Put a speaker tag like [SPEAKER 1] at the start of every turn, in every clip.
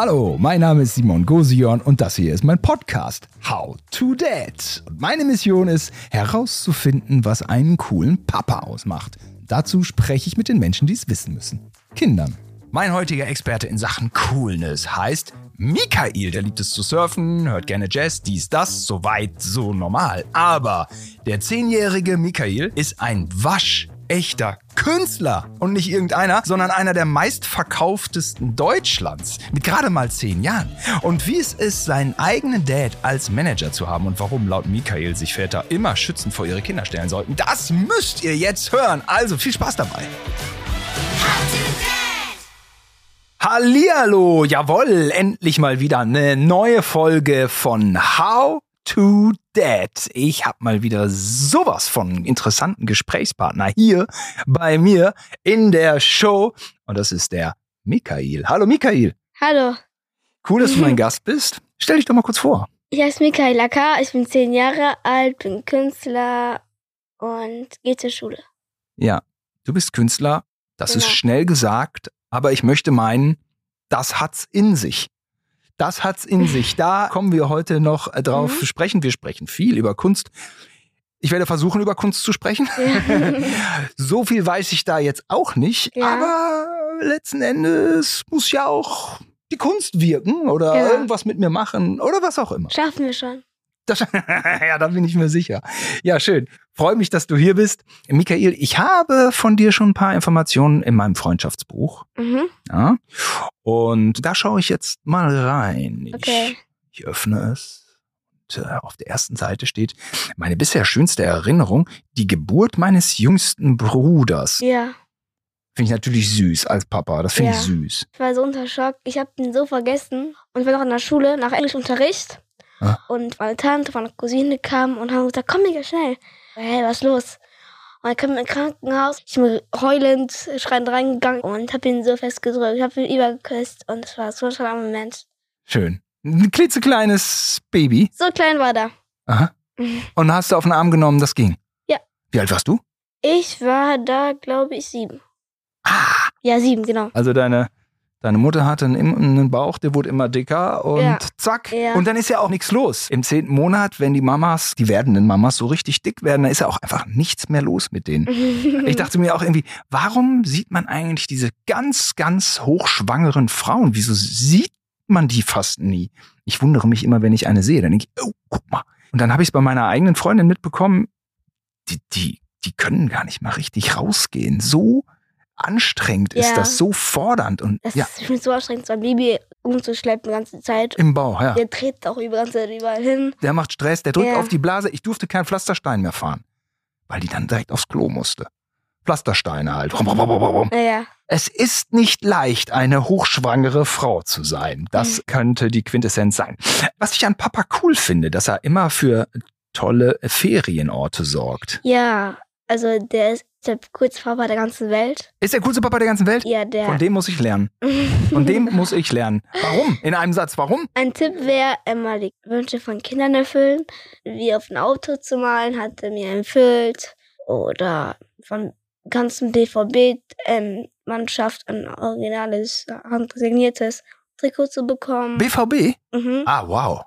[SPEAKER 1] Hallo, mein Name ist Simon Gosion und das hier ist mein Podcast How to Dad. Und meine Mission ist herauszufinden, was einen coolen Papa ausmacht. Dazu spreche ich mit den Menschen, die es wissen müssen. Kindern. Mein heutiger Experte in Sachen Coolness heißt Michael. Der liebt es zu surfen, hört gerne Jazz, dies, das, soweit, so normal. Aber der zehnjährige Michael ist ein waschechter Künstler. Und nicht irgendeiner, sondern einer der meistverkauftesten Deutschlands. Mit gerade mal zehn Jahren. Und wie es ist, seinen eigenen Dad als Manager zu haben und warum laut Michael sich Väter immer schützend vor ihre Kinder stellen sollten, das müsst ihr jetzt hören. Also viel Spaß dabei. Hallihallo, jawohl, endlich mal wieder eine neue Folge von How to Dad. Ich habe mal wieder sowas von interessanten Gesprächspartner hier bei mir in der Show und das ist der Michael. Hallo Michael.
[SPEAKER 2] Hallo,
[SPEAKER 1] Cool, dass du mein Gast bist. Stell dich doch mal kurz vor.
[SPEAKER 2] ich heiße Michael Acker, ich bin zehn Jahre alt, bin Künstler und gehe zur Schule.
[SPEAKER 1] Ja, du bist Künstler. Das ist
[SPEAKER 2] Genau.
[SPEAKER 1] schnell gesagt, aber ich möchte meinen, das hat's in sich. Das hat's in sich. Da kommen wir heute noch äh, drauf
[SPEAKER 2] Mhm.
[SPEAKER 1] zu sprechen. Wir sprechen viel über Kunst. Ich werde versuchen, über Kunst zu sprechen. so viel weiß ich da jetzt auch nicht.
[SPEAKER 2] Ja.
[SPEAKER 1] Aber letzten Endes muss ja auch die Kunst wirken oder
[SPEAKER 2] Genau.
[SPEAKER 1] irgendwas mit mir machen oder was auch immer.
[SPEAKER 2] Schaffen wir schon.
[SPEAKER 1] Das, ja, da bin ich mir sicher. Ja, schön. Freue mich, dass du hier bist. Michael, ich habe von dir schon ein paar Informationen in meinem Freundschaftsbuch.
[SPEAKER 2] Mhm.
[SPEAKER 1] Ja? Und da schaue ich jetzt mal rein.
[SPEAKER 2] Okay.
[SPEAKER 1] Ich, ich öffne es. Und, äh, auf der ersten Seite steht, meine bisher schönste Erinnerung, die Geburt meines jüngsten Bruders.
[SPEAKER 2] Ja,
[SPEAKER 1] Finde ich natürlich süß als Papa. Das finde ich
[SPEAKER 2] Ja.
[SPEAKER 1] süß.
[SPEAKER 2] ich war so unter Schock. Ich habe ihn so vergessen und ich war noch in der Schule nach Englischunterricht.
[SPEAKER 1] Ah.
[SPEAKER 2] Und meine Tante, meine Cousine kam und haben gesagt, komm mega schnell. Hey, was ist los? Und dann kam ich ins Krankenhaus. Ich bin heulend, schreiend reingegangen und habe ihn so festgedrückt. Ich habe ihn übergeküsst und es war so ein schöner Moment.
[SPEAKER 1] Schön. Ein klitzekleines Baby.
[SPEAKER 2] So klein war der.
[SPEAKER 1] Aha. Und hast du auf den Arm genommen, das ging?
[SPEAKER 2] Ja.
[SPEAKER 1] Wie alt warst du?
[SPEAKER 2] Ich war da, glaube ich, sieben.
[SPEAKER 1] Ah,
[SPEAKER 2] Ja, sieben, genau.
[SPEAKER 1] Also deine, deine Mutter hatte einen, einen Bauch, der wurde immer dicker und
[SPEAKER 2] Ja.
[SPEAKER 1] zack.
[SPEAKER 2] Ja.
[SPEAKER 1] Und dann ist ja auch nichts los. Im zehnten Monat, wenn die Mamas, die werdenden Mamas so richtig dick werden, dann ist ja auch einfach nichts mehr los mit denen. Ich dachte mir auch irgendwie, warum sieht man eigentlich diese ganz, ganz hochschwangeren Frauen? Wieso sieht man die fast nie? Ich wundere mich immer, wenn ich eine sehe. Dann denke ich, oh, guck mal. Und dann habe ich es bei meiner eigenen Freundin mitbekommen, die, die, die können gar nicht mal richtig rausgehen. So anstrengend ist
[SPEAKER 2] Ja.
[SPEAKER 1] das, so fordernd. Und
[SPEAKER 2] Das
[SPEAKER 1] ja,
[SPEAKER 2] ist, finde so anstrengend, so ein Baby umzuschleppen die ganze Zeit.
[SPEAKER 1] im Bauch, ja.
[SPEAKER 2] Der dreht auch über ganze Zeit überall hin.
[SPEAKER 1] Der macht Stress, der drückt
[SPEAKER 2] Ja.
[SPEAKER 1] auf die Blase. Ich durfte keinen Pflasterstein mehr fahren, weil die dann direkt aufs Klo musste. Pflastersteine halt.
[SPEAKER 2] Naja,
[SPEAKER 1] Es ist nicht leicht, eine hochschwangere Frau zu sein. Das könnte die Quintessenz sein. Was ich an Papa cool finde, dass er immer für tolle Ferienorte sorgt.
[SPEAKER 2] ja, also der ist der coolste Papa der ganzen Welt.
[SPEAKER 1] Ist der coolste Papa der ganzen Welt?
[SPEAKER 2] Ja, der.
[SPEAKER 1] Von dem muss ich lernen. Von dem muss ich lernen. Warum? In einem Satz, warum?
[SPEAKER 2] Ein Tipp wäre, immer die Wünsche von Kindern erfüllen. Wie auf ein Auto zu malen, hat er mir empfiehlt. Oder von ganzen BVB-Mannschaft ein originales, handsigniertes Trikot zu bekommen.
[SPEAKER 1] BVB?
[SPEAKER 2] mhm.
[SPEAKER 1] Ah, wow.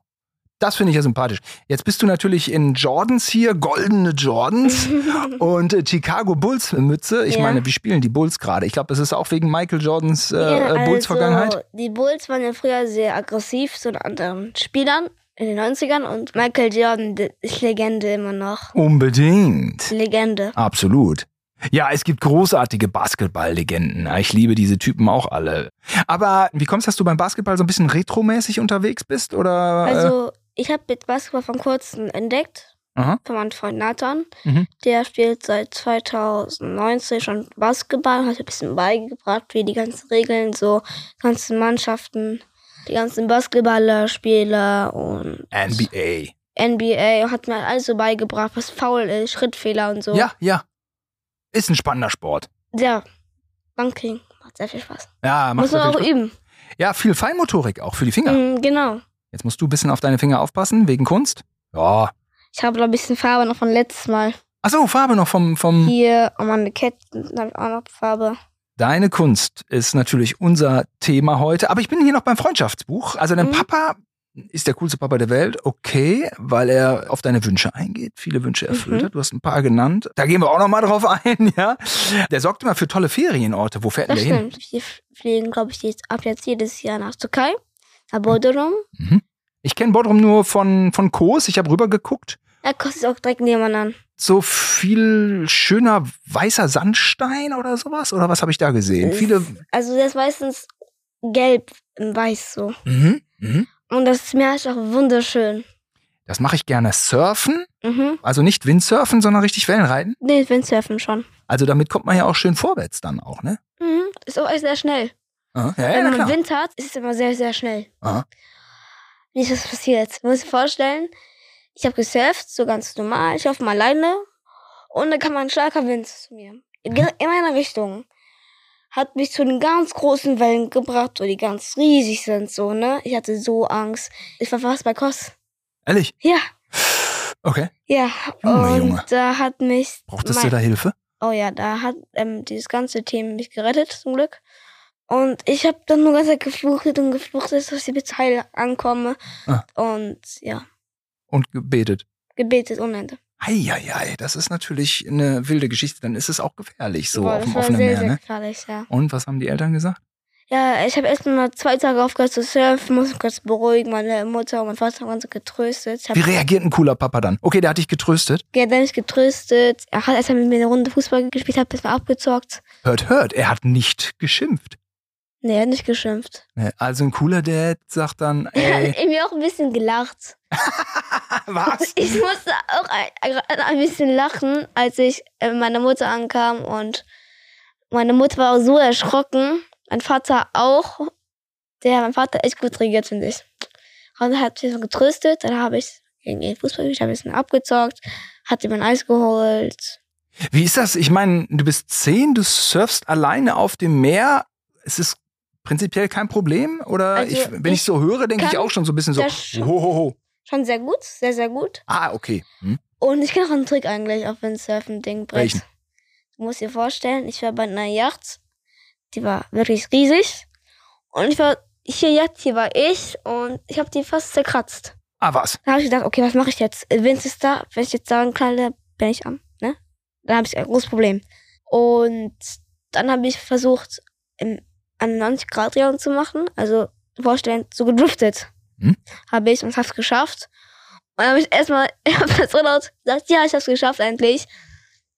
[SPEAKER 1] Das finde ich ja sympathisch. Jetzt bist du natürlich in Jordans hier, goldene Jordans und äh, Chicago Bulls Mütze. Ich
[SPEAKER 2] Ja.
[SPEAKER 1] meine, wie spielen die Bulls gerade? Ich glaube, das ist auch wegen Michael Jordans äh,
[SPEAKER 2] Ja,
[SPEAKER 1] äh, Bulls Vergangenheit.
[SPEAKER 2] Also, die Bulls waren ja früher sehr aggressiv zu anderen Spielern in den 90ern und Michael Jordan ist Legende immer noch.
[SPEAKER 1] Unbedingt.
[SPEAKER 2] Legende.
[SPEAKER 1] Absolut. Ja, es gibt großartige Basketball-Legenden. Ich liebe diese Typen auch alle. Aber wie kommst du, dass du beim Basketball so ein bisschen retromäßig unterwegs bist? Oder?
[SPEAKER 2] Also, ich habe mit Basketball von kurzem entdeckt,
[SPEAKER 1] Aha.
[SPEAKER 2] von meinem Freund Nathan.
[SPEAKER 1] Mhm.
[SPEAKER 2] Der spielt seit 2019 schon Basketball, hat ein bisschen beigebracht, wie die ganzen Regeln, so ganzen Mannschaften, die ganzen Basketballerspieler und
[SPEAKER 1] äh, NBA.
[SPEAKER 2] NBA hat mir alles so beigebracht, was faul ist, Schrittfehler und so.
[SPEAKER 1] Ja, ja. Ist ein spannender Sport.
[SPEAKER 2] Ja, Banking macht sehr viel Spaß.
[SPEAKER 1] Ja, macht
[SPEAKER 2] Muss man auch
[SPEAKER 1] Spaß.
[SPEAKER 2] üben.
[SPEAKER 1] Ja, viel Feinmotorik auch für die Finger.
[SPEAKER 2] Mhm, genau.
[SPEAKER 1] Jetzt musst du ein bisschen auf deine Finger aufpassen, wegen Kunst. Ja.
[SPEAKER 2] Ich habe noch ein bisschen Farbe noch von letztes Mal.
[SPEAKER 1] Achso, Farbe noch vom, vom.
[SPEAKER 2] Hier an meine Ketten habe ich auch noch Farbe.
[SPEAKER 1] Deine Kunst ist natürlich unser Thema heute, aber ich bin hier noch beim Freundschaftsbuch. Also dein
[SPEAKER 2] Mhm.
[SPEAKER 1] Papa ist der coolste Papa der Welt, okay, weil er auf deine Wünsche eingeht, viele Wünsche erfüllt
[SPEAKER 2] Mhm.
[SPEAKER 1] hat. Du hast ein paar genannt. Da gehen wir auch noch mal drauf ein, ja. Der sorgt immer für tolle Ferienorte. Wo fährt denn
[SPEAKER 2] Das
[SPEAKER 1] der hin?
[SPEAKER 2] stimmt. Wir fliegen, glaube ich, jetzt, ab jetzt jedes Jahr nach Türkei, Bodrum.
[SPEAKER 1] Mhm. Ich kenne Bodrum nur von, von Kos. Ich habe rübergeguckt.
[SPEAKER 2] Er kostet auch direkt nebenan.
[SPEAKER 1] So viel schöner weißer Sandstein oder sowas? Oder was habe ich da gesehen?
[SPEAKER 2] Es-
[SPEAKER 1] Viele.
[SPEAKER 2] Also der ist meistens gelb und weiß so.
[SPEAKER 1] Mhm. Mhm.
[SPEAKER 2] Und das Meer ist auch wunderschön.
[SPEAKER 1] Das mache ich gerne. Surfen.
[SPEAKER 2] Mhm.
[SPEAKER 1] Also nicht Windsurfen, sondern richtig Wellenreiten.
[SPEAKER 2] Nee, Windsurfen schon.
[SPEAKER 1] Also damit kommt man ja auch schön vorwärts dann auch, ne?
[SPEAKER 2] Mhm. Ist auch sehr schnell.
[SPEAKER 1] Aha. Ja, ja,
[SPEAKER 2] Wenn man
[SPEAKER 1] klar.
[SPEAKER 2] Wind hat, ist es immer sehr, sehr schnell.
[SPEAKER 1] Aha.
[SPEAKER 2] Wie ist das passiert? Man muss sich vorstellen, ich habe gesurft, so ganz normal. Ich laufe mal alleine und dann kam ein starker Wind zu mir. In, in meiner Richtung. Hat mich zu den ganz großen Wellen gebracht, wo die ganz riesig sind, so, ne? Ich hatte so Angst. Ich war fast bei Kos.
[SPEAKER 1] Ehrlich?
[SPEAKER 2] Ja,
[SPEAKER 1] Okay.
[SPEAKER 2] ja.
[SPEAKER 1] Junge,
[SPEAKER 2] und
[SPEAKER 1] Junge.
[SPEAKER 2] da hat mich.
[SPEAKER 1] Brauchtest
[SPEAKER 2] mein-
[SPEAKER 1] du da Hilfe?
[SPEAKER 2] Oh ja, da hat ähm, dieses ganze Team mich gerettet, zum Glück. Und ich habe dann nur ganz Zeit geflucht und geflucht, dass ich bis heil ankomme.
[SPEAKER 1] Ah.
[SPEAKER 2] Und ja,
[SPEAKER 1] Und gebetet.
[SPEAKER 2] gebetet ohne Ende.
[SPEAKER 1] Eieiei, das ist natürlich eine wilde Geschichte. Dann ist es auch gefährlich, so
[SPEAKER 2] Boah,
[SPEAKER 1] auf dem offenen
[SPEAKER 2] sehr,
[SPEAKER 1] Meer,
[SPEAKER 2] sehr
[SPEAKER 1] ne?
[SPEAKER 2] gefährlich, ja.
[SPEAKER 1] Und was haben die Eltern gesagt?
[SPEAKER 2] Ja, ich habe erst mal zwei Tage aufgehört zu surfen, musste mich kurz beruhigen. Meine Mutter und mein Vater haben uns getröstet.
[SPEAKER 1] Wie reagiert ein cooler Papa dann? Okay, der hat dich getröstet.
[SPEAKER 2] ja, dann mich getröstet. Er hat erst mal mit mir eine Runde Fußball gespielt, hat bis mal abgezockt.
[SPEAKER 1] Hört, hört, er hat nicht geschimpft.
[SPEAKER 2] Nee, er hat nicht geschimpft.
[SPEAKER 1] Also ein cooler Dad sagt dann,
[SPEAKER 2] Er
[SPEAKER 1] ey,
[SPEAKER 2] hat irgendwie auch ein bisschen gelacht.
[SPEAKER 1] was?
[SPEAKER 2] Ich musste auch ein, ein bisschen lachen, als ich äh, meiner Mutter ankam und meine Mutter war auch so erschrocken. Mein Vater auch. Der, mein Vater echt gut reagiert, finde ich. Und er hat mich so getröstet, dann habe ich gegen ihn Fußball gespielt, habe ein bisschen abgezockt, hat ihm ein Eis geholt.
[SPEAKER 1] Wie ist das? Ich meine, du bist zehn, du surfst alleine auf dem Meer. Es ist prinzipiell kein Problem? Oder
[SPEAKER 2] Also,
[SPEAKER 1] ich, wenn ich,
[SPEAKER 2] ich
[SPEAKER 1] so höre, denke ich
[SPEAKER 2] kann
[SPEAKER 1] auch schon so ein bisschen so, hohoho.
[SPEAKER 2] Schon sehr gut, sehr, sehr gut.
[SPEAKER 1] Ah, okay. Hm?
[SPEAKER 2] Und ich kenne auch einen Trick eigentlich auf Windsurfen-Ding.
[SPEAKER 1] Welchen?
[SPEAKER 2] Du musst dir vorstellen, ich war bei einer Yacht, die war wirklich riesig. Und ich war, hier Yacht, hier war ich und ich habe die fast zerkratzt.
[SPEAKER 1] Ah, was?
[SPEAKER 2] Da habe ich gedacht, okay, was mache ich jetzt? Wind ist da, wenn ich jetzt sagen knalle, bin ich am, ne? Dann habe ich ein großes Problem. Und dann habe ich versucht, im, an 90 Grad Drehung zu machen. Also vorstellen, so gedriftet.
[SPEAKER 1] Hm?
[SPEAKER 2] Habe ich und hab's geschafft. Und dann habe ich erstmal, ich habe so laut gesagt, ja, ich hab's geschafft endlich.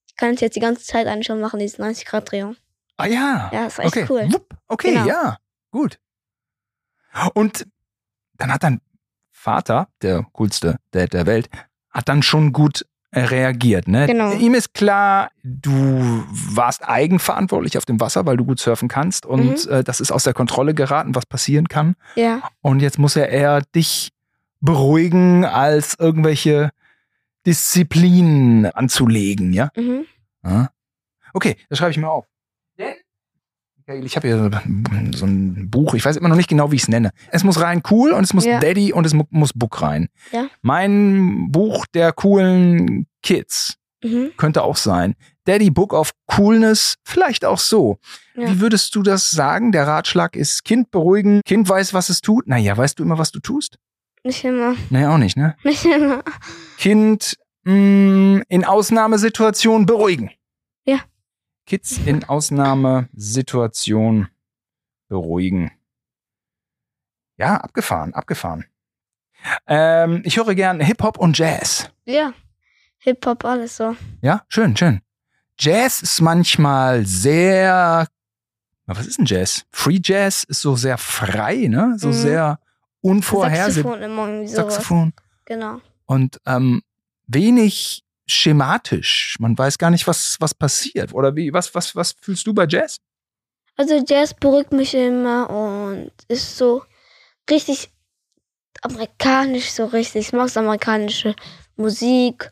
[SPEAKER 2] Ich kann es jetzt die ganze Zeit eigentlich schon machen, diese 90 Grad Drehung.
[SPEAKER 1] Ah ja.
[SPEAKER 2] Ja, ist echt
[SPEAKER 1] okay.
[SPEAKER 2] cool.
[SPEAKER 1] Wupp. Okay,
[SPEAKER 2] Genau.
[SPEAKER 1] ja. Gut. Und dann hat dein Vater, der coolste Dad der Welt, hat dann schon gut reagiert. Ne?
[SPEAKER 2] Genau.
[SPEAKER 1] Ihm ist klar, du warst eigenverantwortlich auf dem Wasser, weil du gut surfen kannst und
[SPEAKER 2] Mhm.
[SPEAKER 1] äh, das ist aus der Kontrolle geraten, was passieren kann.
[SPEAKER 2] Ja.
[SPEAKER 1] Und jetzt muss er eher dich beruhigen, als irgendwelche Disziplinen anzulegen, ja?
[SPEAKER 2] Mhm.
[SPEAKER 1] Ja. Okay, das schreibe ich mir auf. Denn, ich habe hier so- ein Buch, ich weiß immer noch nicht genau, wie ich es nenne. Es muss rein cool und es muss
[SPEAKER 2] Ja.
[SPEAKER 1] Daddy und es mu muss Book rein.
[SPEAKER 2] Ja.
[SPEAKER 1] Mein Buch der coolen Kids
[SPEAKER 2] Mhm.
[SPEAKER 1] könnte auch sein. Daddy Book of Coolness, vielleicht auch so.
[SPEAKER 2] Ja.
[SPEAKER 1] Wie würdest du das sagen? Der Ratschlag ist Kind beruhigen, Kind weiß, was es tut. Naja, weißt du immer, was du tust?
[SPEAKER 2] Nicht immer.
[SPEAKER 1] Naja, auch nicht, ne?
[SPEAKER 2] Nicht immer.
[SPEAKER 1] Kind mh, in Ausnahmesituation beruhigen. Kids in Ausnahmesituation beruhigen. Ja, abgefahren, abgefahren. Ähm, ich höre gern Hip-Hop und Jazz.
[SPEAKER 2] Ja. Hip-Hop, alles so.
[SPEAKER 1] Ja, schön, schön. Jazz ist manchmal sehr. Was ist denn Jazz? Free Jazz ist so sehr frei, ne? So
[SPEAKER 2] Mhm.
[SPEAKER 1] sehr unvorhersehbar.
[SPEAKER 2] Saxophon immer irgendwie sowas.
[SPEAKER 1] Saxophon.
[SPEAKER 2] Genau.
[SPEAKER 1] und ähm, wenig schematisch. Man weiß gar nicht, was, was passiert. Oder wie, was, was, was fühlst du bei Jazz?
[SPEAKER 2] Also Jazz beruhigt mich immer und ist so richtig amerikanisch, so richtig. Ich mag amerikanische Musik.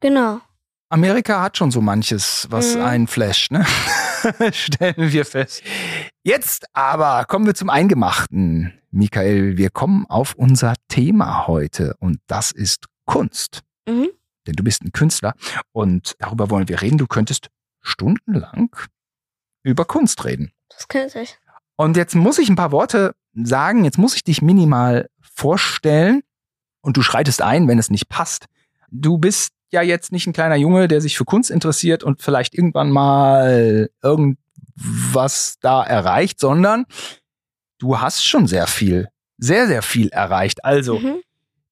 [SPEAKER 2] Genau.
[SPEAKER 1] Amerika hat schon so manches, was
[SPEAKER 2] Mhm.
[SPEAKER 1] einen flasht, ne? Stellen wir fest. Jetzt aber kommen wir zum Eingemachten. Michael, wir kommen auf unser Thema heute und das ist Kunst.
[SPEAKER 2] Mhm.
[SPEAKER 1] Denn du bist ein Künstler und darüber wollen wir reden. Du könntest stundenlang über Kunst reden.
[SPEAKER 2] Das könnte ich.
[SPEAKER 1] Und jetzt muss ich ein paar Worte sagen, jetzt muss ich dich minimal vorstellen und du schreitest ein, wenn es nicht passt. Du bist ja jetzt nicht ein kleiner Junge, der sich für Kunst interessiert und vielleicht irgendwann mal irgendwas da erreicht, sondern du hast schon sehr viel, sehr, sehr viel erreicht. Also,
[SPEAKER 2] Mhm.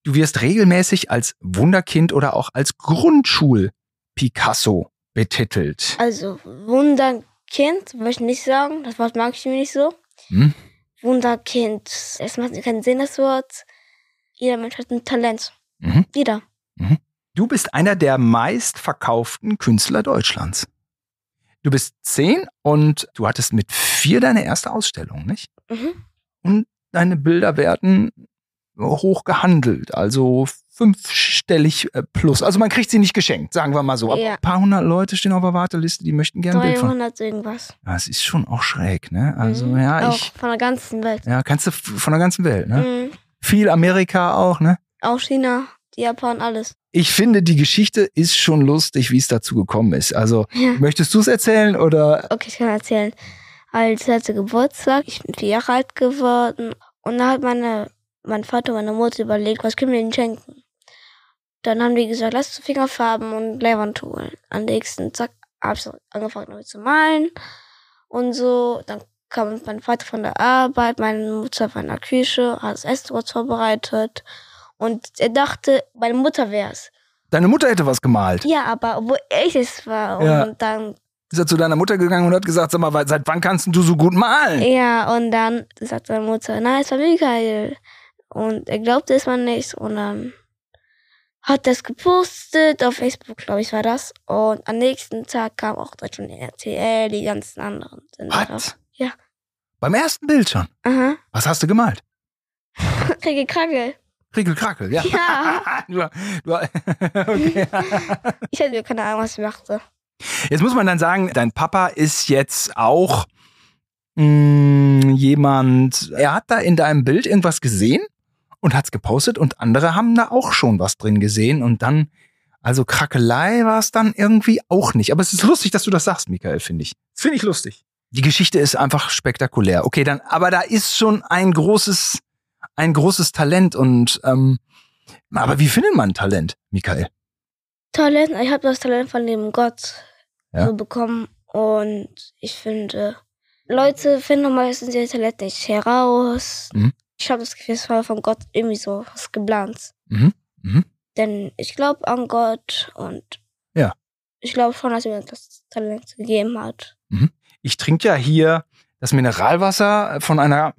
[SPEAKER 1] Du wirst regelmäßig als Wunderkind oder auch als Grundschul-Picasso betitelt.
[SPEAKER 2] Also, Wunderkind, würde ich nicht sagen. Das Wort mag ich mir nicht so.
[SPEAKER 1] Hm?
[SPEAKER 2] Wunderkind. Es macht keinen Sinn, das Wort. Jeder Mensch hat ein Talent.
[SPEAKER 1] Mhm.
[SPEAKER 2] Jeder.
[SPEAKER 1] Du bist einer der meistverkauften Künstler Deutschlands. Du bist zehn und du hattest mit vier deine erste Ausstellung, nicht?
[SPEAKER 2] Mhm.
[SPEAKER 1] Und deine Bilder werden hoch gehandelt, also fünfstellig äh, plus. Also man kriegt sie nicht geschenkt, sagen wir mal so. Aber
[SPEAKER 2] Ja.
[SPEAKER 1] ein paar hundert Leute stehen auf der Warteliste, die möchten gerne ein Bild von.
[SPEAKER 2] 300 irgendwas.
[SPEAKER 1] Das ist schon auch schräg, ne? Also
[SPEAKER 2] Mhm.
[SPEAKER 1] ja,
[SPEAKER 2] Auch
[SPEAKER 1] ich,
[SPEAKER 2] von der ganzen Welt.
[SPEAKER 1] ja, kannst du von der ganzen Welt, ne?
[SPEAKER 2] Mhm.
[SPEAKER 1] Viel Amerika auch, ne?
[SPEAKER 2] Auch China, Japan, alles.
[SPEAKER 1] Ich finde, die Geschichte ist schon lustig, wie es dazu gekommen ist. Also,
[SPEAKER 2] Ja.
[SPEAKER 1] möchtest du es erzählen oder?
[SPEAKER 2] Okay, ich kann erzählen. Als letzte Geburtstag, ich bin vier Jahre alt geworden. Und da hat meine, mein Vater und meine Mutter überlegt, was können wir ihnen schenken. Dann haben die gesagt, lass Fingerfarben und Bleiwand holen. Am nächsten Tag habe ich angefangen damit zu malen und so. Dann kam mein Vater von der Arbeit, meine Mutter von der Küche, hat das Essen kurz vorbereitet. Und er dachte, meine Mutter wär's.
[SPEAKER 1] Deine Mutter hätte was gemalt.
[SPEAKER 2] Ja, aber wo ich es war. Und
[SPEAKER 1] Ja.
[SPEAKER 2] dann
[SPEAKER 1] Ist er zu deiner Mutter gegangen und hat gesagt, sag mal, seit wann kannst du so gut malen?
[SPEAKER 2] Ja, und dann sagt seine Mutter, nein, es war Michael. Und er glaubte es mal nicht. Und dann hat das gepostet, auf Facebook, glaube ich, war das. Und am nächsten Tag kam auch Deutschland RTL, die ganzen anderen.
[SPEAKER 1] Was?
[SPEAKER 2] Ja.
[SPEAKER 1] Beim ersten Bild schon.
[SPEAKER 2] Aha.
[SPEAKER 1] Was hast du gemalt?
[SPEAKER 2] Kriege Krackel.
[SPEAKER 1] Krickel Krackel, ja.
[SPEAKER 2] Ja.
[SPEAKER 1] du, du, okay.
[SPEAKER 2] Ich hatte keine Ahnung, was ich machte.
[SPEAKER 1] Jetzt muss man dann sagen, dein Papa ist jetzt auch mh, jemand, er hat da in deinem Bild irgendwas gesehen und hat's gepostet und andere haben da auch schon was drin gesehen und dann, also Krackelei war es dann irgendwie auch nicht. Aber es ist lustig, dass du das sagst, Michael, finde ich. Das finde ich lustig. Die Geschichte ist einfach spektakulär. Okay, dann, aber da ist schon ein großes, ein großes Talent und, ähm, aber wie findet man Talent, Michael?
[SPEAKER 2] Talent, ich habe das Talent von dem Gott
[SPEAKER 1] Ja.
[SPEAKER 2] so bekommen. Und ich finde, Leute finden meistens ihr Talent nicht heraus.
[SPEAKER 1] Mhm.
[SPEAKER 2] Ich habe das Gefühl, es war von Gott irgendwie so was geplant.
[SPEAKER 1] Mhm. Mhm.
[SPEAKER 2] Denn ich glaube an Gott und
[SPEAKER 1] Ja.
[SPEAKER 2] ich glaube schon, dass er mir das Talent gegeben hat.
[SPEAKER 1] Ich trinke ja hier das Mineralwasser von einer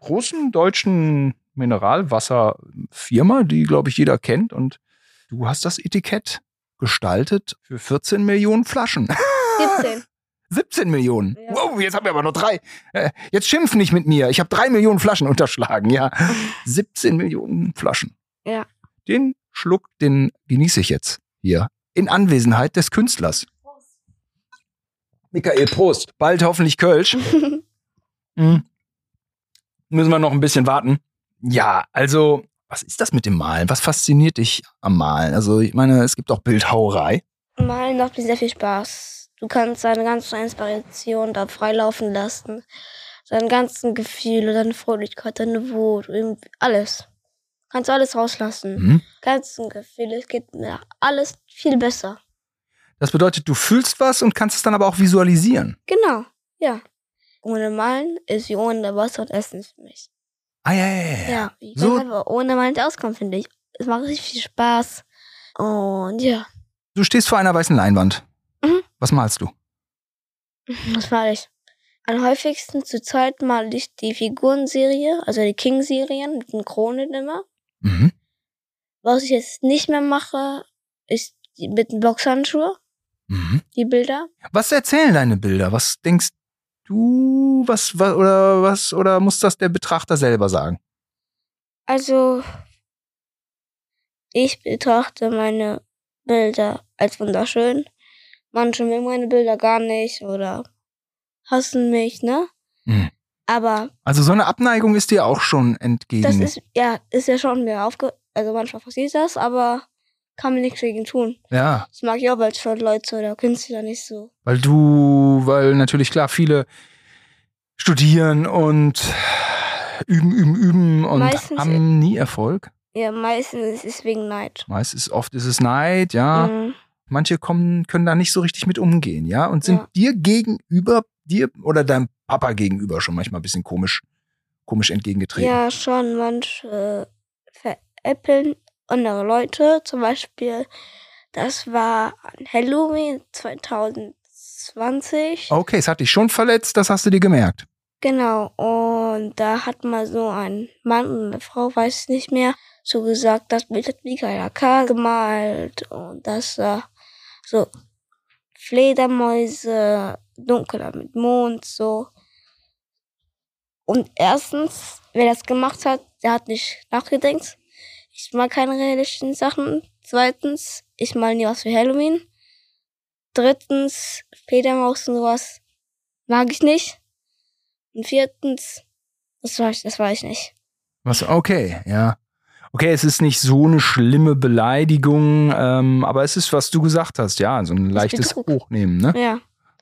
[SPEAKER 1] großen deutschen Mineralwasserfirma, die, glaube ich, jeder kennt. Und du hast das Etikett gestaltet für 14 Millionen Flaschen.
[SPEAKER 2] 17.
[SPEAKER 1] 17 Millionen.
[SPEAKER 2] Ja.
[SPEAKER 1] Wow, jetzt haben wir aber noch drei. Äh, Jetzt schimpf nicht mit mir. Ich habe drei Millionen Flaschen unterschlagen, ja. 17 Millionen Flaschen.
[SPEAKER 2] Ja.
[SPEAKER 1] Den Schluck, den genieße ich jetzt hier. In Anwesenheit des Künstlers. Michael, Prost. Bald hoffentlich Kölsch. Hm. Müssen wir noch ein bisschen warten. Ja, also, was ist das mit dem Malen? Was fasziniert dich am Malen? Also, ich meine, es gibt auch Bildhauerei.
[SPEAKER 2] Malen macht mir sehr viel Spaß. Du kannst deine ganze Inspiration da freilaufen lassen. Deine ganzen Gefühle, deine Fröhlichkeit, deine Wut, irgendwie alles. Kannst du alles rauslassen.
[SPEAKER 1] Mhm.
[SPEAKER 2] ganzen Gefühle. Es geht mir alles viel besser.
[SPEAKER 1] Das bedeutet, du fühlst was und kannst es dann aber auch visualisieren.
[SPEAKER 2] Genau, ja. Ohne Malen ist wie ohne Wasser und Essen für mich.
[SPEAKER 1] Ah, ja, ja, ja.
[SPEAKER 2] Ja, ich
[SPEAKER 1] So-
[SPEAKER 2] kann einfach ohne Malen auskommen, finde ich. Es macht richtig viel Spaß. Und ja,
[SPEAKER 1] Du stehst vor einer weißen Leinwand. Was malst du?
[SPEAKER 2] das war ich. Am häufigsten zur Zeit mal ich die Figurenserie, also die King-Serien mit den Kronen immer.
[SPEAKER 1] Mhm.
[SPEAKER 2] Was ich jetzt nicht mehr mache, ist mit den Boxhandschuhe,
[SPEAKER 1] Mhm.
[SPEAKER 2] die Bilder.
[SPEAKER 1] Was erzählen deine Bilder? Was denkst du? Was, was oder was oder muss das der Betrachter selber sagen?
[SPEAKER 2] Also, ich betrachte meine Bilder als wunderschön. Manche mögen meine Bilder gar nicht oder hassen mich, ne?
[SPEAKER 1] Mhm.
[SPEAKER 2] Aber
[SPEAKER 1] Also so eine Abneigung ist dir auch schon entgegen.
[SPEAKER 2] das ist, ja, ist ja schon mir aufge... Also manchmal passiert das, aber kann man nichts gegen tun.
[SPEAKER 1] Ja,
[SPEAKER 2] Das mag ich auch als Leute oder Künstler nicht so.
[SPEAKER 1] weil du, weil natürlich klar viele studieren und üben, üben, üben und
[SPEAKER 2] Meistens-
[SPEAKER 1] haben nie Erfolg.
[SPEAKER 2] Ja, meistens ist es wegen Neid.
[SPEAKER 1] Meist ist, oft ist es Neid, ja.
[SPEAKER 2] Mhm.
[SPEAKER 1] Manche kommen, können da nicht so richtig mit umgehen, ja, und sind
[SPEAKER 2] Ja.
[SPEAKER 1] dir gegenüber, dir oder deinem Papa gegenüber schon manchmal ein bisschen komisch, komisch entgegengetreten.
[SPEAKER 2] Ja, schon. Manche veräppeln andere Leute. Zum Beispiel, das war an Halloween 2020.
[SPEAKER 1] Okay, es hat dich schon verletzt, das hast du dir gemerkt.
[SPEAKER 2] Genau. Und da hat mal so ein Mann und eine Frau, weiß ich nicht mehr, so gesagt, das Bild hat Michael K. gemalt und das war so Fledermäuse, dunkler mit Mond, so. Und erstens, wer das gemacht hat, der hat nicht nachgedacht. Ich mag keine realistischen Sachen. Zweitens, ich mal nie was für Halloween. Drittens, Fledermaus und sowas mag ich nicht. Und viertens, das weiß, das weiß ich nicht.
[SPEAKER 1] Was, okay, ja. Okay, es ist nicht so eine schlimme Beleidigung, ähm, aber es ist, was du gesagt hast, ja, so ein leichtes
[SPEAKER 2] Betrug.
[SPEAKER 1] Hochnehmen, ne?
[SPEAKER 2] Ja.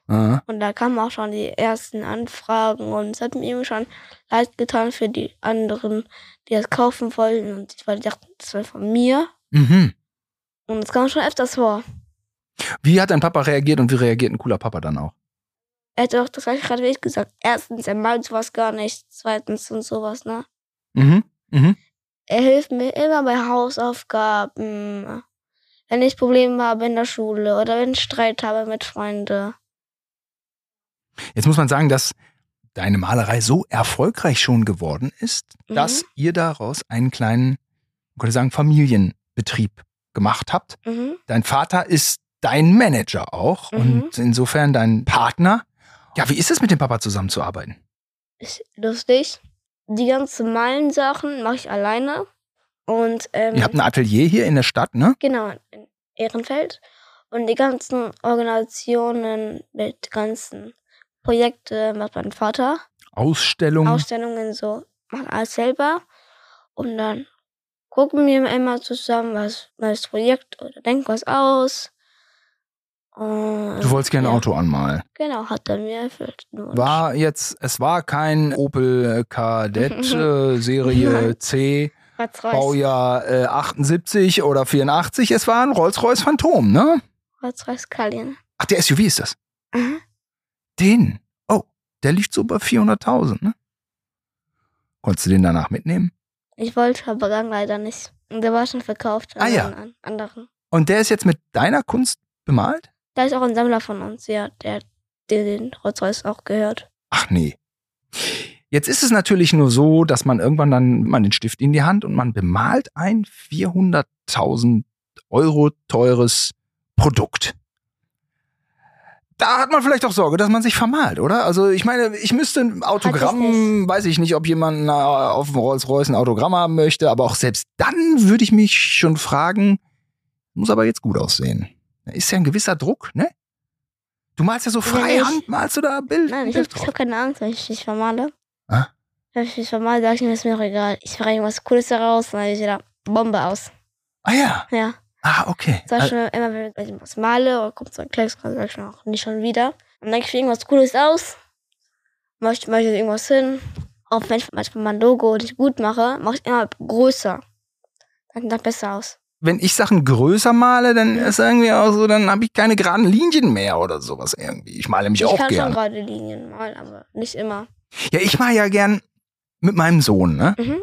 [SPEAKER 1] Aha.
[SPEAKER 2] Und da kamen auch schon die ersten Anfragen und es hat mir irgendwie schon leid getan für die anderen, die das kaufen wollten und weil die dachten, das war von mir.
[SPEAKER 1] Mhm.
[SPEAKER 2] Und es kam schon öfters vor.
[SPEAKER 1] Wie hat dein Papa reagiert und wie reagiert ein cooler Papa dann auch?
[SPEAKER 2] Er hat auch das gleiche gerade wie ich gesagt. Erstens, er meint sowas gar nicht. Zweitens und sowas, ne?
[SPEAKER 1] Mhm. Mhm.
[SPEAKER 2] Er hilft mir immer bei Hausaufgaben. Wenn ich Probleme habe in der Schule oder wenn ich Streit habe mit Freunden.
[SPEAKER 1] Jetzt muss man sagen, dass deine Malerei so erfolgreich schon geworden ist,
[SPEAKER 2] Mhm.
[SPEAKER 1] dass ihr daraus einen kleinen, man könnte sagen, Familienbetrieb gemacht habt.
[SPEAKER 2] Mhm.
[SPEAKER 1] Dein Vater ist dein Manager auch
[SPEAKER 2] Mhm.
[SPEAKER 1] und insofern dein Partner. Ja, wie ist es mit dem Papa zusammenzuarbeiten?
[SPEAKER 2] Ist lustig. Die ganzen Malensachen mache ich alleine. Und ähm,
[SPEAKER 1] Ihr habt ein Atelier hier in der Stadt, ne?
[SPEAKER 2] genau in Ehrenfeld. Und die ganzen Organisationen mit ganzen Projekten macht mein Vater.
[SPEAKER 1] Ausstellung.
[SPEAKER 2] Ausstellungen so, macht alles selber. Und dann gucken wir immer zusammen, was neues Projekt oder denken was aus. Und,
[SPEAKER 1] du wolltest gerne ein
[SPEAKER 2] ja,
[SPEAKER 1] Auto anmalen.
[SPEAKER 2] Genau, hat er mir erfüllt.
[SPEAKER 1] War jetzt, es war kein Opel Kadett äh, Serie C. Baujahr äh, 78 oder 84, es war ein Rolls-Royce Phantom, ne?
[SPEAKER 2] Schwarz-Weiß Kalien.
[SPEAKER 1] Ach, der SUV ist das.
[SPEAKER 2] Mhm.
[SPEAKER 1] Den. Oh, der liegt so bei 400.000, ne? Konntest du den danach mitnehmen?
[SPEAKER 2] Ich wollte, aber gang leider nicht. Und der war schon verkauft an
[SPEAKER 1] Ah, ja.
[SPEAKER 2] anderen.
[SPEAKER 1] Und der ist jetzt mit deiner Kunst bemalt?
[SPEAKER 2] Da ist auch ein Sammler von uns, ja, der, der den Rolls-Royce auch gehört.
[SPEAKER 1] Ach nee. Jetzt ist es natürlich nur so, dass man irgendwann dann man den Stift in die Hand und man bemalt ein 400.000 Euro teures Produkt. Da hat man vielleicht auch Sorge, dass man sich vermalt, oder? Also ich meine, ich müsste ein Autogramm, weiß ich nicht, ob jemand auf dem Rolls-Royce ein Autogramm haben möchte, aber auch selbst dann würde ich mich schon fragen, muss aber jetzt gut aussehen. Da ist ja ein gewisser Druck, ne? Du malst ja so
[SPEAKER 2] Ja,
[SPEAKER 1] freihand,
[SPEAKER 2] ich-
[SPEAKER 1] malst du da Bild,
[SPEAKER 2] Nein, ich habe
[SPEAKER 1] Bild
[SPEAKER 2] hab keine Angst, wenn ich mich vermale.
[SPEAKER 1] Ah?
[SPEAKER 2] Wenn ich mich vermale, sage ich mir, ist mir auch egal. Ich mache irgendwas Cooles daraus, dann ich wieder Bombe aus.
[SPEAKER 1] Ah ja.
[SPEAKER 2] Ja.
[SPEAKER 1] Ah, okay.
[SPEAKER 2] Zum Beispiel immer, wenn ich was male oder kommt so ein Klecks, dann sage ich mir auch nicht schon wieder. Dann denke ich mir irgendwas Cooles aus, möchte, möchte irgendwas hin. Auch wenn ich manchmal mein Logo nicht gut mache, mache ich immer größer. Dann sieht das besser aus.
[SPEAKER 1] Wenn ich Sachen größer male, dann ist irgendwie auch so, dann habe ich keine geraden Linien mehr oder sowas irgendwie. Ich male mich
[SPEAKER 2] ich
[SPEAKER 1] auch
[SPEAKER 2] kann schon gerade Linien malen, aber nicht immer.
[SPEAKER 1] Ja, ich mal ja gern mit meinem Sohn, ne?
[SPEAKER 2] Mhm.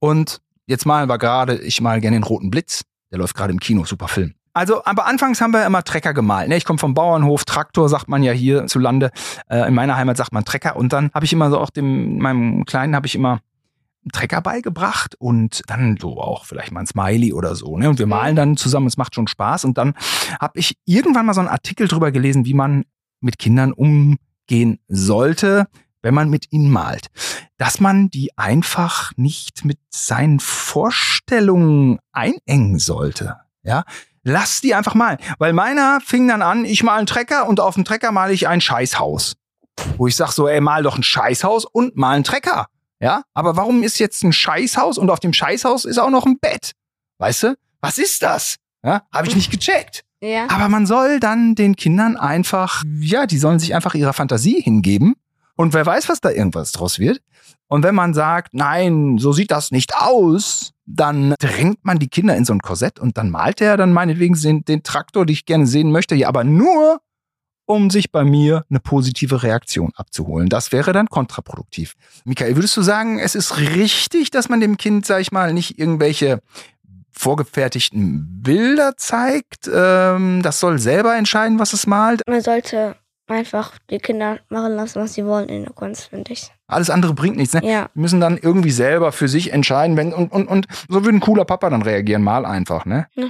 [SPEAKER 1] Und jetzt malen wir gerade, ich mal gerne den roten Blitz. Der läuft gerade im Kino, super Film. Also, aber anfangs haben wir immer Trecker gemalt. Ne? Ich komme vom Bauernhof, Traktor sagt man ja hier zu Lande. Äh, in meiner Heimat sagt man Trecker. Und dann habe ich immer so auch dem, meinem Kleinen habe ich immer Trecker beigebracht und dann so auch vielleicht mal ein Smiley oder so. Ne? Und wir malen dann zusammen, es macht schon Spaß. Und dann habe ich irgendwann mal so einen Artikel drüber gelesen, wie man mit Kindern umgehen sollte, wenn man mit ihnen malt. Dass man die einfach nicht mit seinen Vorstellungen einengen sollte. Ja, lass die einfach malen. Weil meiner fing dann an, ich mal einen Trecker und auf dem Trecker male ich ein Scheißhaus. Wo ich sag so, ey, mal doch ein Scheißhaus und mal einen Trecker. Ja, aber warum ist jetzt ein Scheißhaus und auf dem Scheißhaus ist auch noch ein Bett? Weißt du? Was ist das? Ja, habe ich nicht gecheckt.
[SPEAKER 2] Ja.
[SPEAKER 1] Aber man soll dann den Kindern einfach, ja, die sollen sich einfach ihrer Fantasie hingeben. Und wer weiß, was da irgendwas draus wird. Und wenn man sagt, nein, so sieht das nicht aus, dann drängt man die Kinder in so ein Korsett und dann malt er dann meinetwegen den, den Traktor, den ich gerne sehen möchte, ja, aber nur, um sich bei mir eine positive Reaktion abzuholen. Das wäre dann kontraproduktiv. Michael, würdest du sagen, es ist richtig, dass man dem Kind, sag ich mal, nicht irgendwelche vorgefertigten Bilder zeigt? Ähm, das soll selber entscheiden, was es malt.
[SPEAKER 2] Man sollte einfach die Kinder machen lassen, was sie wollen in der Kunst, finde ich.
[SPEAKER 1] Alles andere bringt nichts. Ne?
[SPEAKER 2] Ja.
[SPEAKER 1] Die müssen dann irgendwie selber für sich entscheiden, wenn und, und, und so würde ein cooler Papa dann reagieren, mal einfach, ne?
[SPEAKER 2] Ja.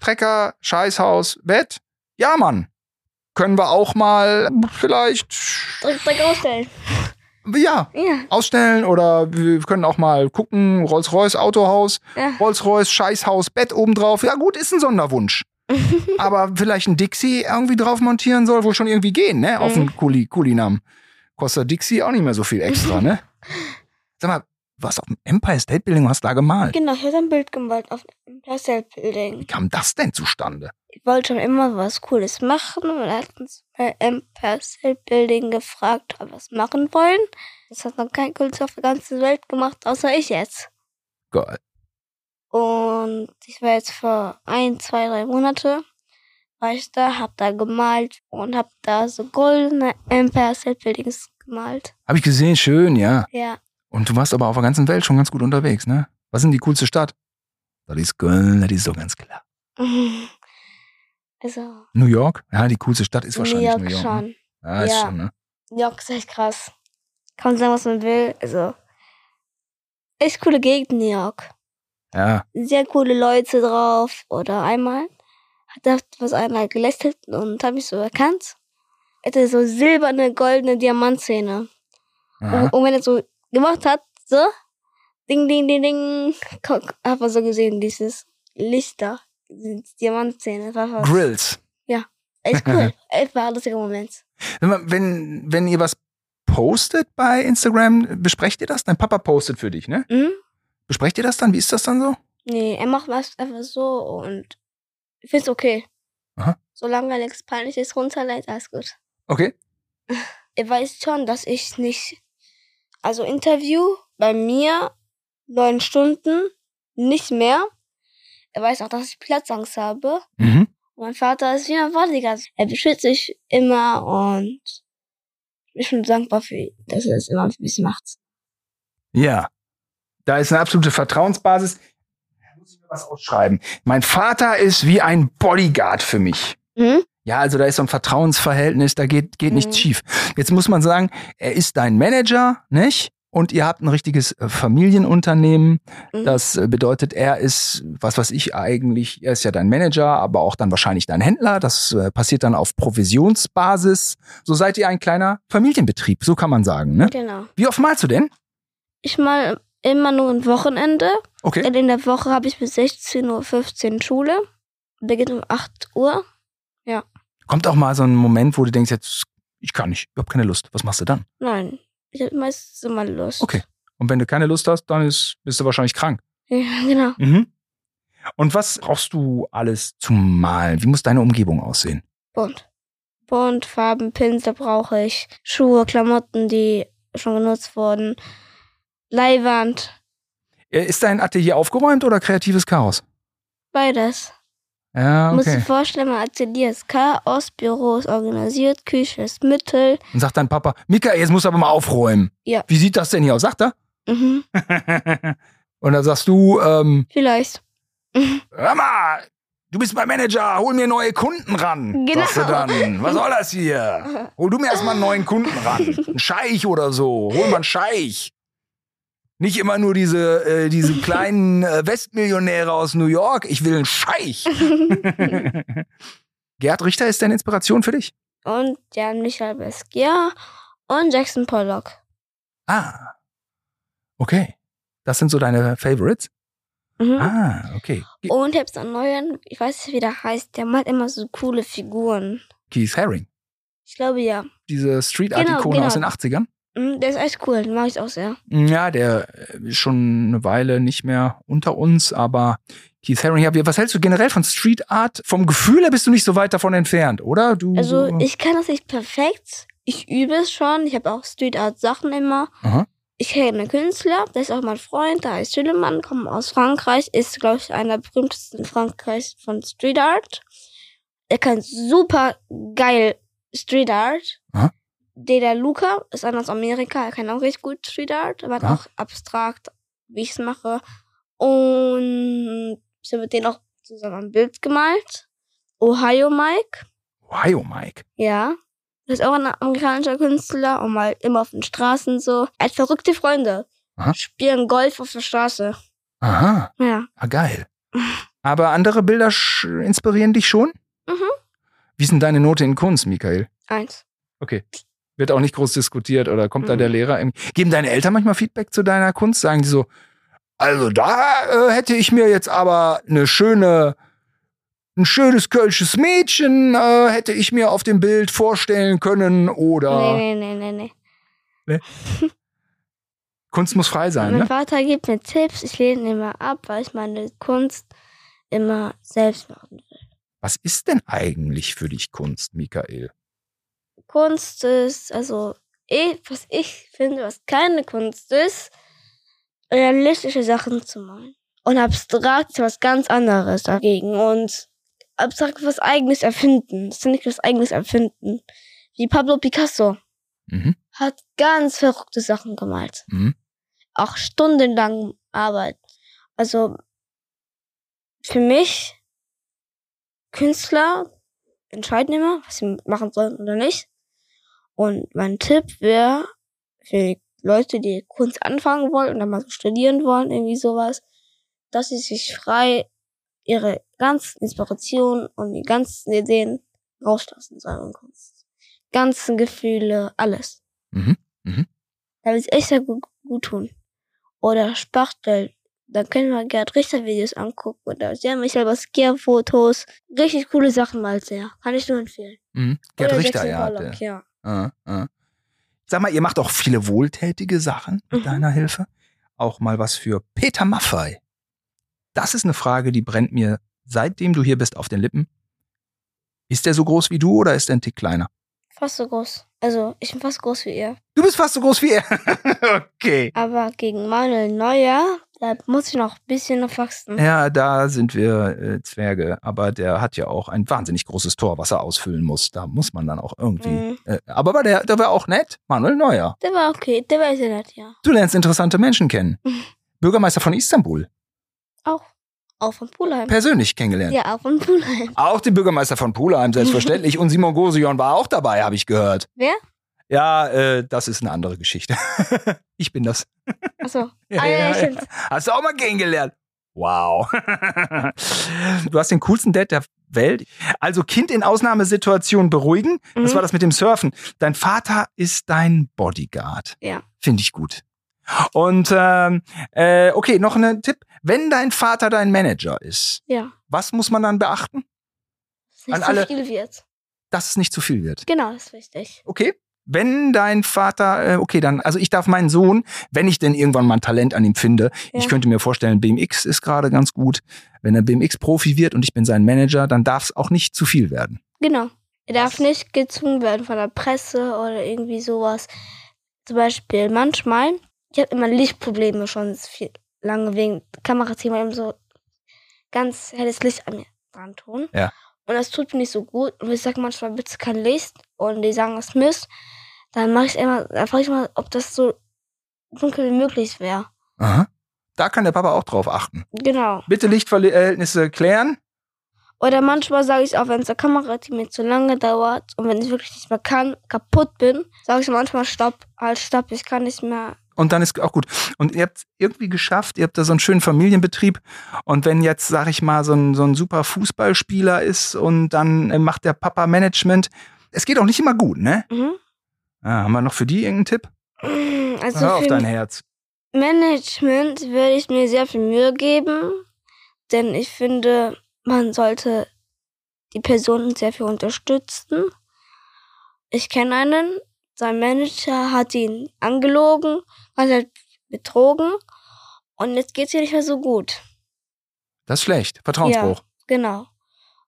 [SPEAKER 1] Trecker, Scheißhaus, Bett. Ja, Mann. Können wir auch mal vielleicht
[SPEAKER 2] direkt ausstellen.
[SPEAKER 1] ja,
[SPEAKER 2] Ja.
[SPEAKER 1] ausstellen oder wir können auch mal gucken, Rolls-Royce Autohaus,
[SPEAKER 2] Ja.
[SPEAKER 1] Rolls-Royce Scheißhaus, Bett obendrauf. Ja, gut, ist ein Sonderwunsch. Aber vielleicht ein Dixie irgendwie drauf montieren soll wohl schon irgendwie gehen, ne? Auf
[SPEAKER 2] Mhm.
[SPEAKER 1] dem Kuli Kulinam. Kostet Dixie auch nicht mehr so viel extra, ne? Sag mal, was auf dem Empire State Building hast du da gemalt?
[SPEAKER 2] Genau, ich habe ein Bild gemalt auf dem Plastic Building.
[SPEAKER 1] Wie kam das denn zustande?
[SPEAKER 2] Ich wollte schon immer was Cooles machen und hat uns bei Empire State Building gefragt, ob wir was machen wollen. Das hat noch kein Künstler auf der ganzen Welt gemacht, außer ich jetzt.
[SPEAKER 1] Geil.
[SPEAKER 2] Und ich war jetzt vor ein, zwei, drei Monate, war ich da, hab da gemalt und hab da so goldene Empire State Buildings gemalt.
[SPEAKER 1] Hab ich gesehen, schön, ja.
[SPEAKER 2] Ja.
[SPEAKER 1] Und du warst aber auf der ganzen Welt schon ganz gut unterwegs, ne? Was ist denn die coolste Stadt? Das ist Köln, das ist so ganz klar.
[SPEAKER 2] Also,
[SPEAKER 1] New York? Ja, die coolste Stadt ist
[SPEAKER 2] New
[SPEAKER 1] wahrscheinlich
[SPEAKER 2] York
[SPEAKER 1] New York. Ne?
[SPEAKER 2] schon.
[SPEAKER 1] Ja, ist
[SPEAKER 2] Ja.
[SPEAKER 1] schon, ne?
[SPEAKER 2] New York ist echt krass. Kann man sagen, was man will. Also, echt coole Gegend, New York.
[SPEAKER 1] Ja.
[SPEAKER 2] Sehr coole Leute drauf. Oder einmal hat was einer gelästert und hat mich so erkannt. Er hatte so silberne, goldene Diamantzähne. Und, und wenn er so gemacht hat, so, ding, ding, ding, ding, guck, hat man so gesehen, dieses Lichter, Diamantzähne.
[SPEAKER 1] Grills.
[SPEAKER 2] echt cool. echt war ein lustiger Moment.
[SPEAKER 1] Wenn, wenn, wenn ihr was postet bei Instagram, besprecht ihr das? Dein Papa postet für dich, ne?
[SPEAKER 2] Hm?
[SPEAKER 1] Besprecht ihr das dann? Wie ist das dann so?
[SPEAKER 2] Nee, er macht was einfach so und ich find's okay.
[SPEAKER 1] Aha.
[SPEAKER 2] Solange er nichts Peinliches runterlädt, alles gut.
[SPEAKER 1] Okay.
[SPEAKER 2] Er weiß schon, dass ich nicht. Also Interview bei mir neun Stunden, nicht mehr. Er weiß auch, dass ich Platzangst habe.
[SPEAKER 1] Mhm.
[SPEAKER 2] Mein Vater ist wie mein Bodyguard. Er beschützt sich immer und ich bin schon dankbar für ihn, dass er das immer für mich macht.
[SPEAKER 1] Ja. Da ist eine absolute Vertrauensbasis. Da muss ich mir was ausschreiben. Mein Vater ist wie ein Bodyguard für mich.
[SPEAKER 2] Hm?
[SPEAKER 1] Ja, also da ist so ein Vertrauensverhältnis, da geht, geht
[SPEAKER 2] Mhm.
[SPEAKER 1] nichts schief. Jetzt muss man sagen, er ist dein Manager, nicht? Und ihr habt ein richtiges äh, Familienunternehmen.
[SPEAKER 2] Mhm.
[SPEAKER 1] Das äh, bedeutet, er ist, was weiß ich eigentlich, er ist ja dein Manager, aber auch dann wahrscheinlich dein Händler. Das äh, passiert dann auf Provisionsbasis. So seid ihr ein kleiner Familienbetrieb, so kann man sagen. Ne?
[SPEAKER 2] Genau.
[SPEAKER 1] Wie oft malst du denn?
[SPEAKER 2] Ich mal immer nur ein Wochenende.
[SPEAKER 1] Okay.
[SPEAKER 2] Denn in der Woche habe ich bis 16.15 Uhr Schule. Beginnt um 8 Uhr.
[SPEAKER 1] Kommt auch mal so ein Moment, wo du denkst, jetzt, ich kann nicht, ich habe keine Lust. Was machst du dann?
[SPEAKER 2] Nein, ich habe meistens immer Lust.
[SPEAKER 1] Okay. Und wenn du keine Lust hast, dann ist, bist du wahrscheinlich krank.
[SPEAKER 2] Ja, genau.
[SPEAKER 1] Mhm. Und was brauchst du alles zum Malen? Wie muss deine Umgebung aussehen?
[SPEAKER 2] Bunt. Bunt, Farben, Pinsel brauche ich. Schuhe, Klamotten, die schon genutzt wurden. Leihwand.
[SPEAKER 1] Äh, Ist dein Atelier aufgeräumt oder kreatives Chaos?
[SPEAKER 2] Beides.
[SPEAKER 1] Ja,
[SPEAKER 2] Muss
[SPEAKER 1] okay.
[SPEAKER 2] dir vorstellen, mein Atelier ist Chaos, Büro ist organisiert, Küche ist Mittel.
[SPEAKER 1] Und sagt dein Papa, Mika, jetzt musst du aber mal aufräumen.
[SPEAKER 2] Ja.
[SPEAKER 1] Wie sieht das denn hier aus? Sagt er?
[SPEAKER 2] Mhm,
[SPEAKER 1] Und dann sagst du, ähm,
[SPEAKER 2] vielleicht.
[SPEAKER 1] hör mal, du bist mein Manager, hol mir neue Kunden ran.
[SPEAKER 2] Genau.
[SPEAKER 1] Sagst du dann, was soll das hier? Hol du mir erstmal einen neuen Kunden ran. Ein Scheich oder so. Hol mal einen Scheich. Nicht immer nur diese, äh, diese kleinen äh, Westmillionäre aus New York. Ich will einen Scheich. Gerd Richter ist deine Inspiration für dich?
[SPEAKER 2] Und Jan Michael Basquiat und Jackson Pollock.
[SPEAKER 1] Ah. Okay. Das sind so deine Favorites?
[SPEAKER 2] Mhm.
[SPEAKER 1] Ah, okay.
[SPEAKER 2] Und ich hab's einen neuen, ich weiß nicht, wie der heißt, der malt immer so coole Figuren.
[SPEAKER 1] Keith Haring.
[SPEAKER 2] Ich glaube ja.
[SPEAKER 1] Diese Street Art
[SPEAKER 2] Genau, genau.
[SPEAKER 1] aus den 80ern.
[SPEAKER 2] Mhm, Der ist echt cool, den mag ich auch sehr.
[SPEAKER 1] Ja, der ist schon eine Weile nicht mehr unter uns, aber Keith Haring, ja, was hältst du generell von Street Art? Vom Gefühl her bist du nicht so weit davon entfernt, oder? Du,
[SPEAKER 2] Also ich kann das nicht perfekt. Ich übe es schon. Ich habe auch Street Art Sachen immer.
[SPEAKER 1] Aha.
[SPEAKER 2] Ich kenne einen Künstler, der ist auch mein Freund, der heißt Schillemann, kommt aus Frankreich, ist, glaube ich, einer der berühmtesten in Frankreich von Street Art. Er kann super geil Street Art.
[SPEAKER 1] Aha.
[SPEAKER 2] Der Luca ist einer aus Amerika, er kann auch richtig gut Street Art, aber
[SPEAKER 1] Aha.
[SPEAKER 2] auch abstrakt, wie ich es mache. Und ich habe mit denen auch zusammen ein Bild gemalt. Ohio Mike.
[SPEAKER 1] Ohio Mike.
[SPEAKER 2] Ja. Das ist auch ein amerikanischer Künstler und mal immer auf den Straßen so. Er hat verrückte Freunde.
[SPEAKER 1] Aha.
[SPEAKER 2] Spielen Golf auf der Straße.
[SPEAKER 1] Aha,
[SPEAKER 2] Ja.
[SPEAKER 1] ah, geil. Aber andere Bilder inspirieren dich schon?
[SPEAKER 2] Mhm.
[SPEAKER 1] Wie ist denn deine Note in Kunst, Michael?
[SPEAKER 2] Eins.
[SPEAKER 1] Okay. Wird auch nicht groß diskutiert oder kommt da
[SPEAKER 2] Mhm.
[SPEAKER 1] der Lehrer? Im Geben deine Eltern manchmal Feedback zu deiner Kunst? Sagen die so, also da äh, hätte ich mir jetzt aber eine schöne, ein schönes kölsches Mädchen äh, hätte ich mir auf dem Bild vorstellen können oder
[SPEAKER 2] Nee, nee, nee, nee, nee.
[SPEAKER 1] Kunst muss frei sein,
[SPEAKER 2] mein
[SPEAKER 1] ne?
[SPEAKER 2] Vater gibt mir Tipps, ich lehne ihn immer ab, weil ich meine Kunst immer selbst machen will.
[SPEAKER 1] Was ist denn eigentlich für dich Kunst, Michael?
[SPEAKER 2] Kunst ist, also, ich, was ich finde, was keine Kunst ist, realistische Sachen zu malen. Und abstrakt ist was ganz anderes dagegen. Und abstrakt was eigenes erfinden. Das ist nicht was eigenes erfinden. Wie Pablo Picasso
[SPEAKER 1] Mhm.
[SPEAKER 2] hat ganz verrückte Sachen gemalt.
[SPEAKER 1] Mhm.
[SPEAKER 2] Auch stundenlang Arbeit. Also für mich, Künstler entscheiden immer, was sie machen sollen oder nicht. Und mein Tipp wäre für Leute, die Kunst anfangen wollen oder mal so studieren wollen, irgendwie sowas, dass sie sich frei ihre ganzen Inspirationen und die ganzen Ideen rauslassen sollen in Kunst. Ganzen Gefühle, alles.
[SPEAKER 1] Mhm. Mhm.
[SPEAKER 2] Da wird es echt sehr gut, gut tun. Oder Spachtel. Da können wir Gerd Richter Videos angucken oder sehr Michael Basquiat Fotos. Richtig coole Sachen malt er. Kann ich nur empfehlen.
[SPEAKER 1] Mhm. Gerd Richter, ja.
[SPEAKER 2] Pollock, ja.
[SPEAKER 1] Äh, äh. Sag mal, ihr macht auch viele wohltätige Sachen mit
[SPEAKER 2] Mhm.
[SPEAKER 1] deiner Hilfe. Auch mal was für Peter Maffei. Das ist eine Frage, die brennt mir seitdem du hier bist auf den Lippen. Ist der so groß wie du oder ist der ein Tick kleiner?
[SPEAKER 2] Fast so groß. Also, ich bin fast groß wie ihr.
[SPEAKER 1] Du bist fast so groß wie er. okay.
[SPEAKER 2] Aber gegen Manuel Neuer, da muss ich noch ein bisschen noch wachsen.
[SPEAKER 1] Ja, da sind wir äh, Zwerge, aber der hat ja auch ein wahnsinnig großes Tor, was er ausfüllen muss. Da muss man dann auch irgendwie.
[SPEAKER 2] Mhm.
[SPEAKER 1] Äh, aber war der, der war auch nett, Manuel Neuer.
[SPEAKER 2] Der war okay, der war sehr nett, ja.
[SPEAKER 1] Du lernst interessante Menschen kennen.
[SPEAKER 2] Mhm.
[SPEAKER 1] Bürgermeister von Istanbul,
[SPEAKER 2] Auch. Auch von Pulheim.
[SPEAKER 1] persönlich kennengelernt.
[SPEAKER 2] Ja, auch von Pulheim.
[SPEAKER 1] Auch den Bürgermeister von Pulheim, selbstverständlich. Und Simon Gosion war auch dabei, habe ich gehört.
[SPEAKER 2] Wer?
[SPEAKER 1] Ja, äh, das ist eine andere Geschichte. ich bin das.
[SPEAKER 2] Achso.
[SPEAKER 1] Ja,
[SPEAKER 2] Ah, ja,
[SPEAKER 1] ja. Hast du auch mal kennengelernt? Wow. du hast den coolsten Dad der Welt. Also Kind in Ausnahmesituationen beruhigen. Das
[SPEAKER 2] Mhm.
[SPEAKER 1] war das mit dem Surfen. Dein Vater ist dein Bodyguard.
[SPEAKER 2] Ja.
[SPEAKER 1] Finde ich gut. Und ähm, äh, okay, noch ein Tipp. Wenn dein Vater dein Manager ist,
[SPEAKER 2] Ja.
[SPEAKER 1] was muss man dann beachten?
[SPEAKER 2] Dass nicht
[SPEAKER 1] An
[SPEAKER 2] zu
[SPEAKER 1] alle-
[SPEAKER 2] viel wird.
[SPEAKER 1] Dass es nicht zu viel wird.
[SPEAKER 2] Genau, das ist wichtig.
[SPEAKER 1] Okay? Wenn dein Vater, äh, okay, dann, also ich darf meinen Sohn, wenn ich denn irgendwann mal ein Talent an ihm finde, ich
[SPEAKER 2] Ja.
[SPEAKER 1] könnte mir vorstellen, BMX ist gerade ganz gut. Wenn er BMX-Profi wird und ich bin sein Manager, dann darf es auch nicht zu viel werden.
[SPEAKER 2] Genau. Er darf nicht gezwungen werden von der Presse oder irgendwie sowas. Zum Beispiel manchmal, ich habe immer Lichtprobleme schon viel lange wegen Kamerateam weil eben so ganz helles Licht an mir dran tun.
[SPEAKER 1] Ja.
[SPEAKER 2] Und das tut mir nicht so gut. Und ich sage manchmal, bitte kein Licht. Und die sagen, es Mist. Dann mache ich immer, dann frage ich mal, ob das so dunkel wie möglich wäre.
[SPEAKER 1] Aha. Da kann der Papa auch drauf achten.
[SPEAKER 2] Genau.
[SPEAKER 1] Bitte Lichtverhältnisse klären.
[SPEAKER 2] Oder manchmal sage ich auch, wenn es der Kamerateam mir zu lange dauert und wenn ich wirklich nicht mehr kann, kaputt bin, sage ich manchmal Stopp, halt Stopp, ich kann nicht mehr.
[SPEAKER 1] Und dann ist auch gut. Und ihr habt irgendwie geschafft, ihr habt da so einen schönen Familienbetrieb. Und wenn jetzt, sag ich mal, so ein, so ein super Fußballspieler ist und dann äh, macht der Papa Management, es geht auch nicht immer gut, ne?
[SPEAKER 2] Mhm.
[SPEAKER 1] Ah, haben wir noch für die irgendeinen Tipp?
[SPEAKER 2] Also
[SPEAKER 1] Hör auf dein Herz.
[SPEAKER 2] Management würde ich mir sehr viel Mühe geben, denn ich finde, man sollte die Personen sehr viel unterstützen. Ich kenne einen, sein Manager hat ihn angelogen, hat halt betrogen und jetzt geht's ihr nicht mehr so gut.
[SPEAKER 1] Das ist schlecht. Vertrauensbruch.
[SPEAKER 2] Ja, genau.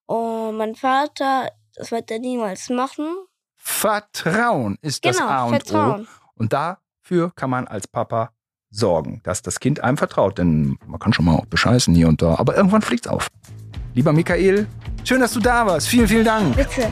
[SPEAKER 2] Und mein Vater, das wird er niemals machen.
[SPEAKER 1] Vertrauen ist das
[SPEAKER 2] Genau,
[SPEAKER 1] A und
[SPEAKER 2] Vertrauen.
[SPEAKER 1] O. Und dafür kann man als Papa sorgen, dass das Kind einem vertraut. Denn man kann schon mal auch bescheißen hier und da. Aber irgendwann fliegt's auf. Lieber Michael, schön, dass du da warst. Vielen, vielen Dank.
[SPEAKER 2] Bitte.